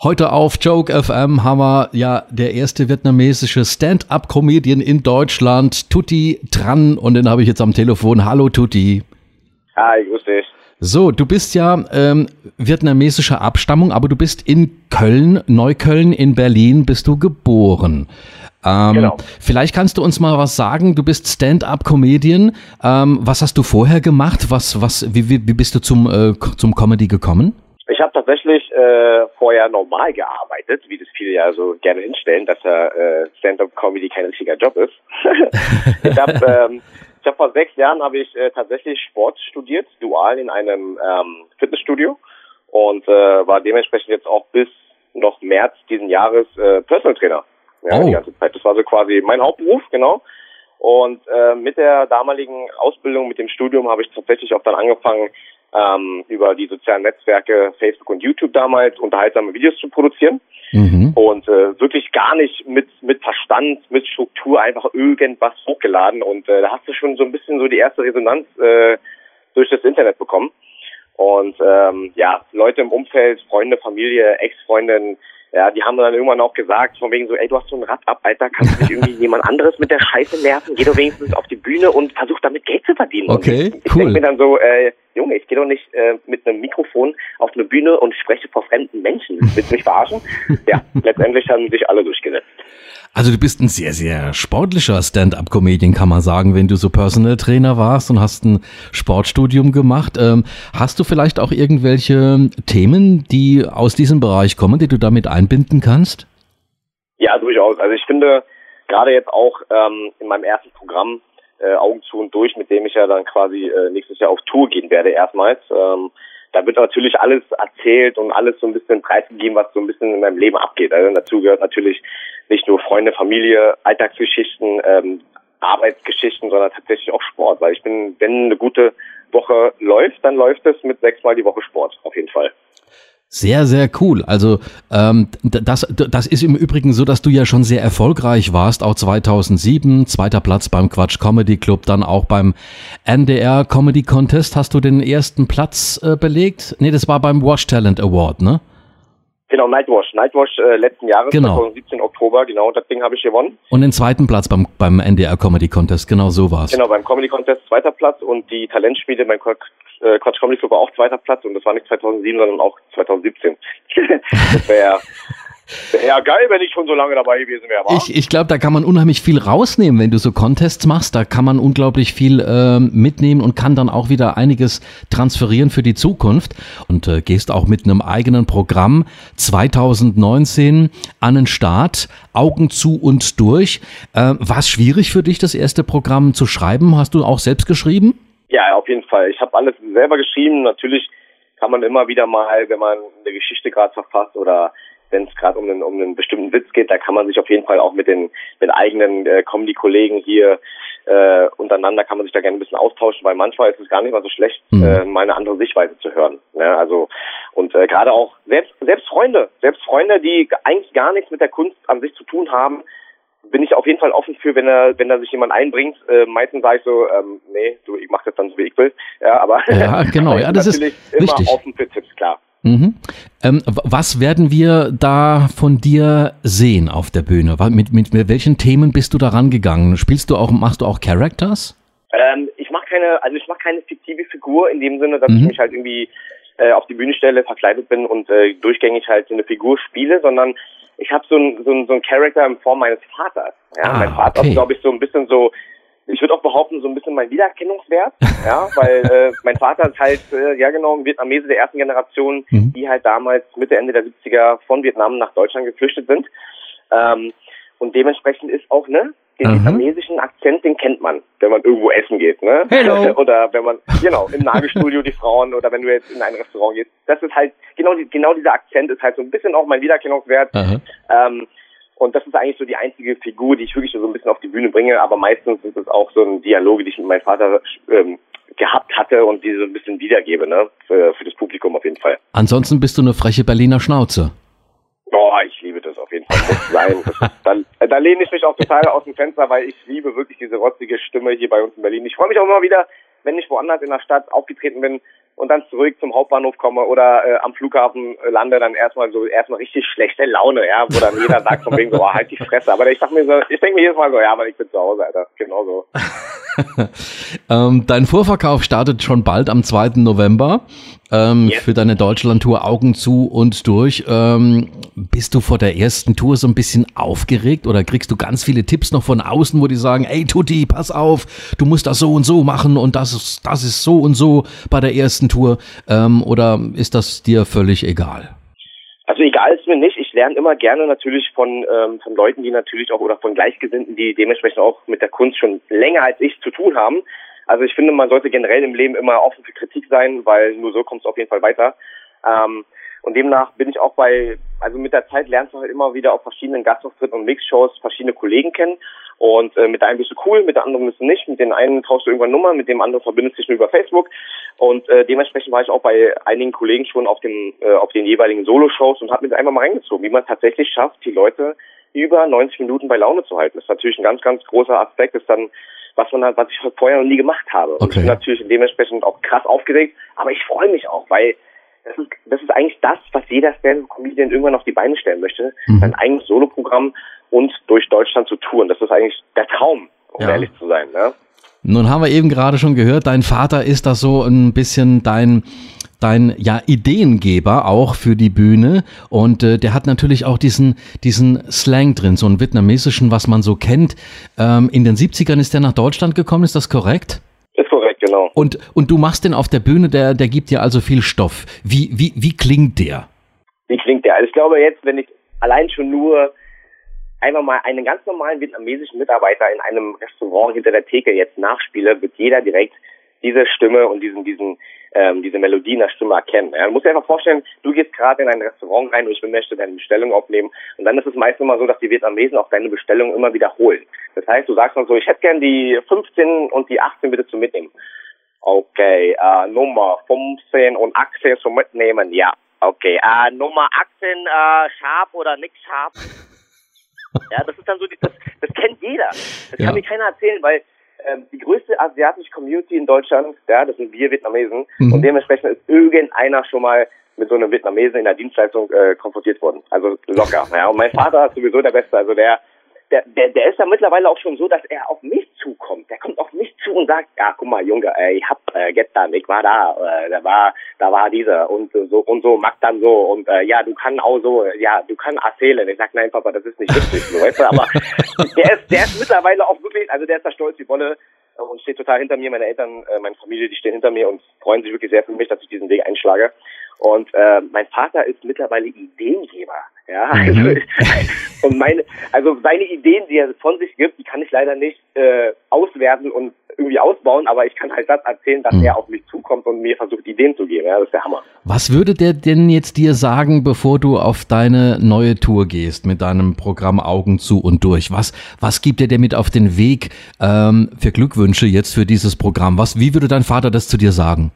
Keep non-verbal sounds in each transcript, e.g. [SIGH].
Heute auf Joke FM haben wir ja der erste vietnamesische Stand-up-Comedian in Deutschland, Tutti Tran. Und den habe ich jetzt am Telefon. Hallo Tutti. Hi, grüß dich. So, du bist ja ähm, vietnamesischer Abstammung, aber du bist in Köln, Neukölln in Berlin, bist du geboren. Ähm, genau. Vielleicht kannst du uns mal was sagen. Du bist Stand-up-Comedian. Ähm, was hast du vorher gemacht? Was, was, wie, wie, wie bist du zum, äh, zum Comedy gekommen? Ich habe tatsächlich äh, vorher normal gearbeitet, wie das viele ja so gerne hinstellen, dass ja äh, Stand-up-Comedy kein richtiger Job ist. [LAUGHS] ich habe ähm, ich hab vor sechs Jahren habe ich äh, tatsächlich Sport studiert, dual in einem ähm, Fitnessstudio und äh, war dementsprechend jetzt auch bis noch März diesen Jahres äh, Personal Trainer. Ja, oh. die ganze Zeit. Das war so quasi mein Hauptberuf, genau. Und äh, mit der damaligen Ausbildung, mit dem Studium habe ich tatsächlich auch dann angefangen, ähm, über die sozialen Netzwerke Facebook und YouTube damals unterhaltsame Videos zu produzieren. Mhm. und äh, wirklich gar nicht mit mit Verstand, mit Struktur einfach irgendwas hochgeladen. Und äh, da hast du schon so ein bisschen so die erste Resonanz äh, durch das Internet bekommen. Und ähm, ja Leute im Umfeld, Freunde, Familie, Ex-Freundin ja, die haben dann irgendwann auch gesagt, von wegen so, ey, du hast so ein Rad ab, Alter, kannst du nicht irgendwie [LAUGHS] jemand anderes mit der Scheiße nerven? Geh doch wenigstens auf die Bühne und versuch damit Geld zu verdienen. Okay, und ich, ich cool. denke mir dann so, äh, Junge, ich gehe doch nicht äh, mit einem Mikrofon auf eine Bühne und spreche vor fremden Menschen. Willst du mich verarschen? [LAUGHS] ja, letztendlich haben sich alle durchgesetzt. Also du bist ein sehr, sehr sportlicher Stand-up-Comedian, kann man sagen, wenn du so Personal Trainer warst und hast ein Sportstudium gemacht. Ähm, hast du vielleicht auch irgendwelche Themen, die aus diesem Bereich kommen, die du damit einbinden kannst? Ja, durchaus. Also ich finde, gerade jetzt auch ähm, in meinem ersten Programm äh, Augen zu und durch, mit dem ich ja dann quasi äh, nächstes Jahr auf Tour gehen werde erstmals. Ähm, da wird natürlich alles erzählt und alles so ein bisschen preisgegeben, was so ein bisschen in meinem Leben abgeht. Also dazu gehört natürlich nicht nur Freunde, Familie, Alltagsgeschichten, ähm, Arbeitsgeschichten, sondern tatsächlich auch Sport. Weil ich bin, wenn eine gute Woche läuft, dann läuft es mit sechsmal die Woche Sport, auf jeden Fall. Sehr, sehr cool. Also ähm, das, das ist im Übrigen so, dass du ja schon sehr erfolgreich warst, auch 2007, zweiter Platz beim Quatsch Comedy Club, dann auch beim NDR Comedy Contest hast du den ersten Platz äh, belegt. Nee, das war beim Watch Talent Award, ne? Genau, Nightwash. Nightwash äh, letzten Jahres, genau. 2017 Oktober, genau, das Ding habe ich gewonnen. Und den zweiten Platz beim, beim NDR Comedy Contest, genau so war's. Genau, beim Comedy Contest zweiter Platz und die Talentspiele beim Quatsch, äh, Quatsch Comedy Club war auch zweiter Platz und das war nicht 2007, sondern auch 2017. [LAUGHS] das wäre ja, geil, wenn ich schon so lange dabei gewesen wäre. Ich, ich glaube, da kann man unheimlich viel rausnehmen, wenn du so Contests machst. Da kann man unglaublich viel ähm, mitnehmen und kann dann auch wieder einiges transferieren für die Zukunft. Und äh, gehst auch mit einem eigenen Programm 2019 an den Start, Augen zu und durch. Äh, War es schwierig für dich, das erste Programm zu schreiben? Hast du auch selbst geschrieben? Ja, auf jeden Fall. Ich habe alles selber geschrieben. Natürlich kann man immer wieder mal, wenn man eine Geschichte gerade verfasst oder wenn es gerade um einen, um einen bestimmten Witz geht, da kann man sich auf jeden Fall auch mit den mit eigenen äh, Comedy-Kollegen hier äh, untereinander kann man sich da gerne ein bisschen austauschen, weil manchmal ist es gar nicht mal so schlecht, mhm. äh, mal eine andere Sichtweise zu hören. Ja, also und äh, gerade auch selbst selbst Freunde, selbst Freunde, die eigentlich gar nichts mit der Kunst an sich zu tun haben, bin ich auf jeden Fall offen für, wenn er, wenn da sich jemand einbringt. Äh, meistens sage ich so, ähm, nee, du, ich mach das dann so wie ich will. Ja, aber ja, [LAUGHS] genau, ja, das ist immer wichtig. offen für Tipps, klar. Mhm. Ähm, was werden wir da von dir sehen auf der Bühne? Mit, mit, mit welchen Themen bist du da rangegangen? Spielst du auch, machst du auch Characters? Ähm, ich mache keine, also ich mache keine fiktive Figur in dem Sinne, dass mhm. ich mich halt irgendwie äh, auf die Bühne stelle, verkleidet bin und äh, durchgängig halt so eine Figur spiele, sondern ich habe so ein, so ein so ein Charakter in Form meines Vaters. Ja, ah, mein Vater okay. ist, glaube ich, so ein bisschen so ich würde auch behaupten, so ein bisschen mein Wiedererkennungswert, [LAUGHS] ja, weil äh, mein Vater ist halt, äh, ja genau, ein Vietnamese der ersten Generation, mhm. die halt damals Mitte, Ende der 70er von Vietnam nach Deutschland geflüchtet sind. Ähm, und dementsprechend ist auch, ne, den mhm. vietnamesischen Akzent, den kennt man, wenn man irgendwo essen geht, ne? Hello. [LAUGHS] oder wenn man, genau, im Nagelstudio die Frauen oder wenn du jetzt in ein Restaurant gehst. Das ist halt, genau, genau dieser Akzent ist halt so ein bisschen auch mein Wiedererkennungswert. Mhm. Ähm, und das ist eigentlich so die einzige Figur, die ich wirklich so ein bisschen auf die Bühne bringe. Aber meistens sind es auch so ein Dialoge, die ich mit meinem Vater ähm, gehabt hatte und die so ein bisschen wiedergebe, ne? Für, für das Publikum auf jeden Fall. Ansonsten bist du eine freche Berliner Schnauze. Boah, ich liebe das auf jeden Fall. Muss sein. Das, da, da lehne ich mich auch total aus dem Fenster, weil ich liebe wirklich diese rotzige Stimme hier bei uns in Berlin. Ich freue mich auch immer wieder, wenn ich woanders in der Stadt aufgetreten bin, und dann zurück zum Hauptbahnhof komme oder äh, am Flughafen lande, dann erstmal so erstmal richtig schlechte Laune, ja, wo dann jeder sagt von wegen so, oh, halt die Fresse. Aber ich sag mir so, ich denke mir jedes Mal so, ja, aber ich bin zu Hause, Alter. Genau so. [LAUGHS] [LAUGHS] ähm, dein Vorverkauf startet schon bald am 2. November ähm, yes. für deine Deutschland-Tour Augen zu und durch. Ähm, bist du vor der ersten Tour so ein bisschen aufgeregt oder kriegst du ganz viele Tipps noch von außen, wo die sagen, ey Tutti, pass auf, du musst das so und so machen und das ist, das ist so und so bei der ersten Tour? Ähm, oder ist das dir völlig egal? Also egal ist mir nicht. Ich lerne immer gerne natürlich von, ähm, von Leuten, die natürlich auch oder von Gleichgesinnten, die dementsprechend auch mit der Kunst schon länger als ich zu tun haben. Also ich finde, man sollte generell im Leben immer offen für Kritik sein, weil nur so kommt es auf jeden Fall weiter. Ähm, und demnach bin ich auch bei, also mit der Zeit lernst du halt immer wieder auf verschiedenen Gastauftritten und Mixshows verschiedene Kollegen kennen. Und äh, mit der einen bist du cool, mit der anderen bist du nicht. Mit den einen tauschst du irgendwann Nummer, mit dem anderen verbindest du dich nur über Facebook. Und äh, dementsprechend war ich auch bei einigen Kollegen schon auf dem äh, auf den jeweiligen Solo-Shows und habe mir einfach mal reingezogen, wie man tatsächlich schafft, die Leute über 90 Minuten bei Laune zu halten. Das ist natürlich ein ganz, ganz großer Aspekt, ist dann was man was ich vorher noch nie gemacht habe. Okay. Und ich bin natürlich dementsprechend auch krass aufgeregt, aber ich freue mich auch, weil das ist, das ist eigentlich das, was jeder Stand-Comedian irgendwann auf die Beine stellen möchte. Mhm. Sein eigenes Soloprogramm und durch Deutschland zu touren. Das ist eigentlich der Traum, um ja. ehrlich zu sein. Ne? Nun haben wir eben gerade schon gehört, dein Vater ist da so ein bisschen dein dein ja Ideengeber auch für die Bühne und äh, der hat natürlich auch diesen diesen Slang drin, so einen vietnamesischen, was man so kennt. Ähm, in den 70ern ist der nach Deutschland gekommen, ist das korrekt? Ist korrekt, genau. Und und du machst den auf der Bühne, der der gibt dir also viel Stoff. Wie wie wie klingt der? Wie klingt der? Also ich glaube jetzt, wenn ich allein schon nur einfach mal einen ganz normalen vietnamesischen Mitarbeiter in einem Restaurant hinter der Theke jetzt nachspiele, wird jeder direkt diese Stimme und diesen, diesen, ähm, diese Melodie in der Stimme erkennen. Ja, du musst dir einfach vorstellen, du gehst gerade in ein Restaurant rein und ich möchte deine Bestellung aufnehmen und dann ist es meistens immer so, dass die Vietnamesen auch deine Bestellung immer wiederholen. Das heißt, du sagst dann so, ich hätte gern die 15 und die 18 bitte zu mitnehmen. Okay, äh, Nummer 15 und 18 zu mitnehmen, ja. Okay, äh, Nummer 18, äh, scharf oder nicht scharf? [LAUGHS] Ja, das ist dann so, das, das kennt jeder. Das ja. kann mir keiner erzählen, weil ähm, die größte asiatische Community in Deutschland, ja, das sind wir Vietnamesen. Mhm. Und dementsprechend ist irgendeiner schon mal mit so einem Vietnamesen in der Dienstleistung äh, konfrontiert worden. Also locker. Ja. Und mein Vater ist sowieso der Beste. Also der, der, der, der ist ja mittlerweile auch schon so, dass er auf mich zukommt. Der kommt auf mich zu und sagt, ja, guck mal, Junge, ey, ich hab äh, gestern, ich war da, äh, da war, da war dieser und so und so, macht dann so und äh, ja, du kannst auch so, ja, du kannst erzählen. Ich sag, nein, Papa, das ist nicht witzig, so, weißt du, aber [LAUGHS] der ist, der ist mittlerweile auch wirklich, also der ist da stolz wie Wolle und steht total hinter mir. Meine Eltern, äh, meine Familie, die stehen hinter mir und freuen sich wirklich sehr für mich, dass ich diesen Weg einschlage. Und äh, mein Vater ist mittlerweile Ideengeber. Ja, mhm. also, [LAUGHS] und meine, also seine Ideen, die er von sich gibt, die kann ich leider nicht äh, auswerten und irgendwie ausbauen, aber ich kann halt das erzählen, dass mhm. er auf mich zukommt und mir versucht, Ideen zu geben. Ja, das ist der Hammer. Was würde der denn jetzt dir sagen, bevor du auf deine neue Tour gehst mit deinem Programm Augen zu und durch? Was, was gibt er dir mit auf den Weg ähm, für Glückwünsche jetzt für dieses Programm? Was, wie würde dein Vater das zu dir sagen?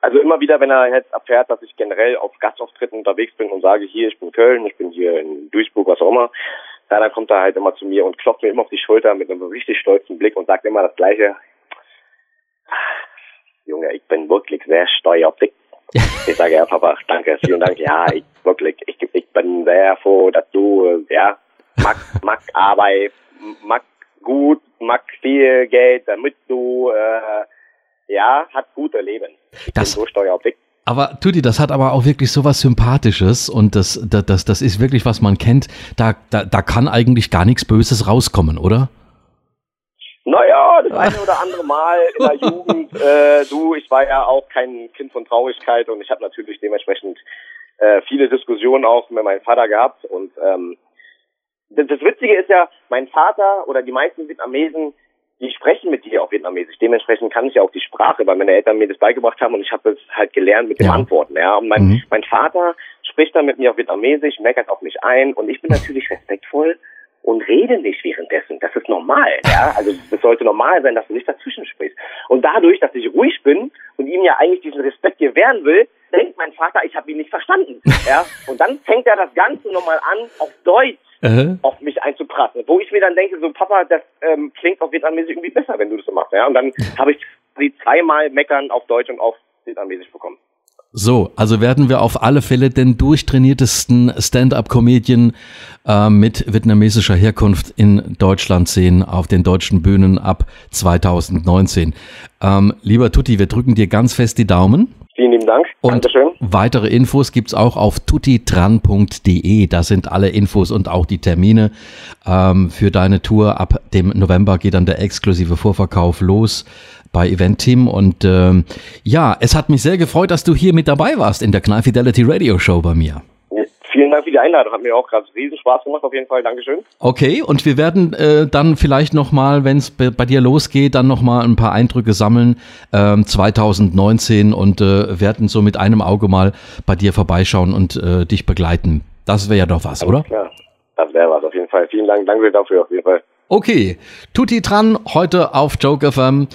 Also immer wieder, wenn er jetzt erfährt, dass ich generell auf Gastauftritten unterwegs bin und sage, hier, ich bin Köln, ich bin hier in Duisburg, was auch immer, ja, dann kommt er halt immer zu mir und klopft mir immer auf die Schulter mit einem richtig stolzen Blick und sagt immer das Gleiche. Junge, ich bin wirklich sehr dich. Ich sage, ja, Papa, danke, vielen Dank. Ja, ich wirklich, ich, ich bin sehr froh, dass du, ja, mag, mag Arbeit, mag gut, mag viel Geld, damit du, äh, ja, hat gute Leben. Ich das, so steuerobjekt. Aber Tutti, das hat aber auch wirklich so was Sympathisches und das, das, das, das ist wirklich, was man kennt. Da, da, da kann eigentlich gar nichts Böses rauskommen, oder? Naja, das eine oder andere Mal in der Jugend. [LAUGHS] Äh, du, ich war ja auch kein Kind von Traurigkeit und ich habe natürlich dementsprechend äh, viele Diskussionen auch mit meinem Vater gehabt. Und ähm, das, das Witzige ist ja, mein Vater oder die meisten Vietnamesen die sprechen mit dir auch vietnamesisch. Dementsprechend kann ich ja auch die Sprache, weil meine Eltern mir das beigebracht haben und ich habe es halt gelernt mit dem ja. Antworten. Ja. Und mein, mhm. mein Vater spricht dann mit mir auf Vietnamesisch, meckert auf mich ein und ich bin natürlich respektvoll und rede nicht währenddessen. Das ist normal, ja. Also es sollte normal sein, dass du nicht dazwischen sprichst. Und dadurch, dass ich ruhig bin und ihm ja eigentlich diesen Respekt gewähren will, denkt mein Vater, ich habe ihn nicht verstanden. Ja. Und dann fängt er das Ganze nochmal an, auf Deutsch uh auf mich einzuprassen. Wo ich mir dann denke, so Papa, das ähm, klingt auf Vietnamesisch irgendwie besser, wenn du das so machst. Ja? Und dann habe ich quasi zweimal meckern auf Deutsch und auf Vietnamesisch bekommen. So, also werden wir auf alle Fälle den durchtrainiertesten Stand-up-Comedian äh, mit vietnamesischer Herkunft in Deutschland sehen auf den deutschen Bühnen ab 2019. Ähm, lieber Tutti, wir drücken dir ganz fest die Daumen. Vielen lieben Dank. Und Dankeschön. weitere Infos gibt's auch auf tutitran.de. Da sind alle Infos und auch die Termine ähm, für deine Tour. Ab dem November geht dann der exklusive Vorverkauf los bei Event Team. Und ähm, ja, es hat mich sehr gefreut, dass du hier mit dabei warst in der Knall Fidelity Radio Show bei mir. Vielen Dank für die Einladung. Hat mir auch gerade riesen Spaß gemacht, auf jeden Fall. Dankeschön. Okay, und wir werden äh, dann vielleicht nochmal, wenn es bei dir losgeht, dann nochmal ein paar Eindrücke sammeln, ähm, 2019 und äh, werden so mit einem Auge mal bei dir vorbeischauen und äh, dich begleiten. Das wäre ja doch was, Alles oder? Klar, das wäre was auf jeden Fall. Vielen Dank, danke dafür auf jeden Fall. Okay, Tutti dran, heute auf Joke FM.